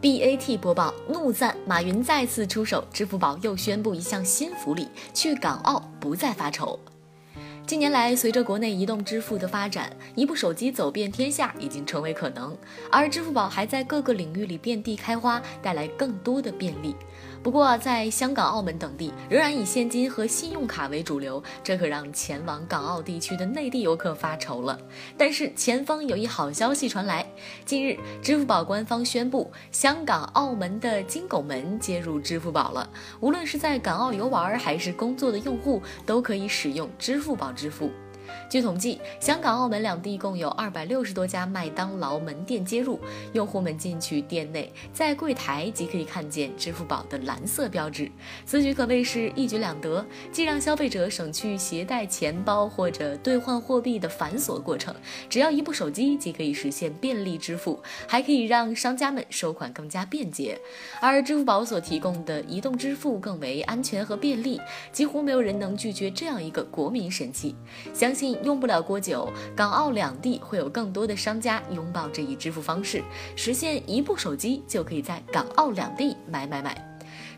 BAT 播报：怒赞马云再次出手，支付宝又宣布一项新福利，去港澳不再发愁。近年来，随着国内移动支付的发展，一部手机走遍天下已经成为可能，而支付宝还在各个领域里遍地开花，带来更多的便利。不过，在香港、澳门等地，仍然以现金和信用卡为主流，这可让前往港澳地区的内地游客发愁了。但是，前方有一好消息传来：近日，支付宝官方宣布，香港、澳门的金拱门接入支付宝了。无论是在港澳游玩还是工作的用户，都可以使用支付宝支付。据统计，香港、澳门两地共有二百六十多家麦当劳门店接入，用户们进去店内，在柜台即可以看见支付宝的蓝色标志。此举可谓是一举两得，既让消费者省去携带钱包或者兑换货币的繁琐过程，只要一部手机即可以实现便利支付，还可以让商家们收款更加便捷。而支付宝所提供的移动支付更为安全和便利，几乎没有人能拒绝这样一个国民神器。相信。用不了多久，港澳两地会有更多的商家拥抱这一支付方式，实现一部手机就可以在港澳两地买买买。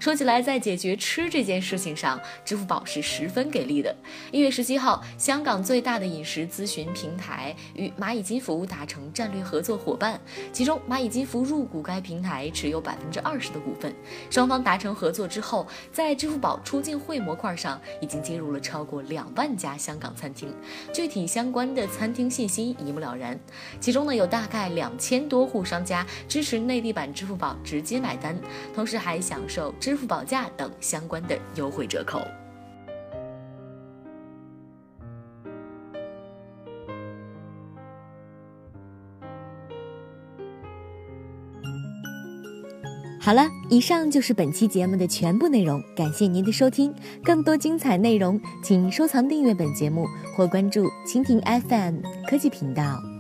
说起来，在解决吃这件事情上，支付宝是十分给力的。一月十七号，香港最大的饮食咨询平台与蚂蚁金服达成战略合作伙伴，其中蚂蚁金服入股该平台，持有百分之二十的股份。双方达成合作之后，在支付宝出境会模块上已经接入了超过两万家香港餐厅，具体相关的餐厅信息一目了然。其中呢，有大概两千多户商家支持内地版支付宝直接买单，同时还享受支。支付宝价等相关的优惠折扣。好了，以上就是本期节目的全部内容，感谢您的收听。更多精彩内容，请收藏订阅本节目或关注蜻蜓 FM 科技频道。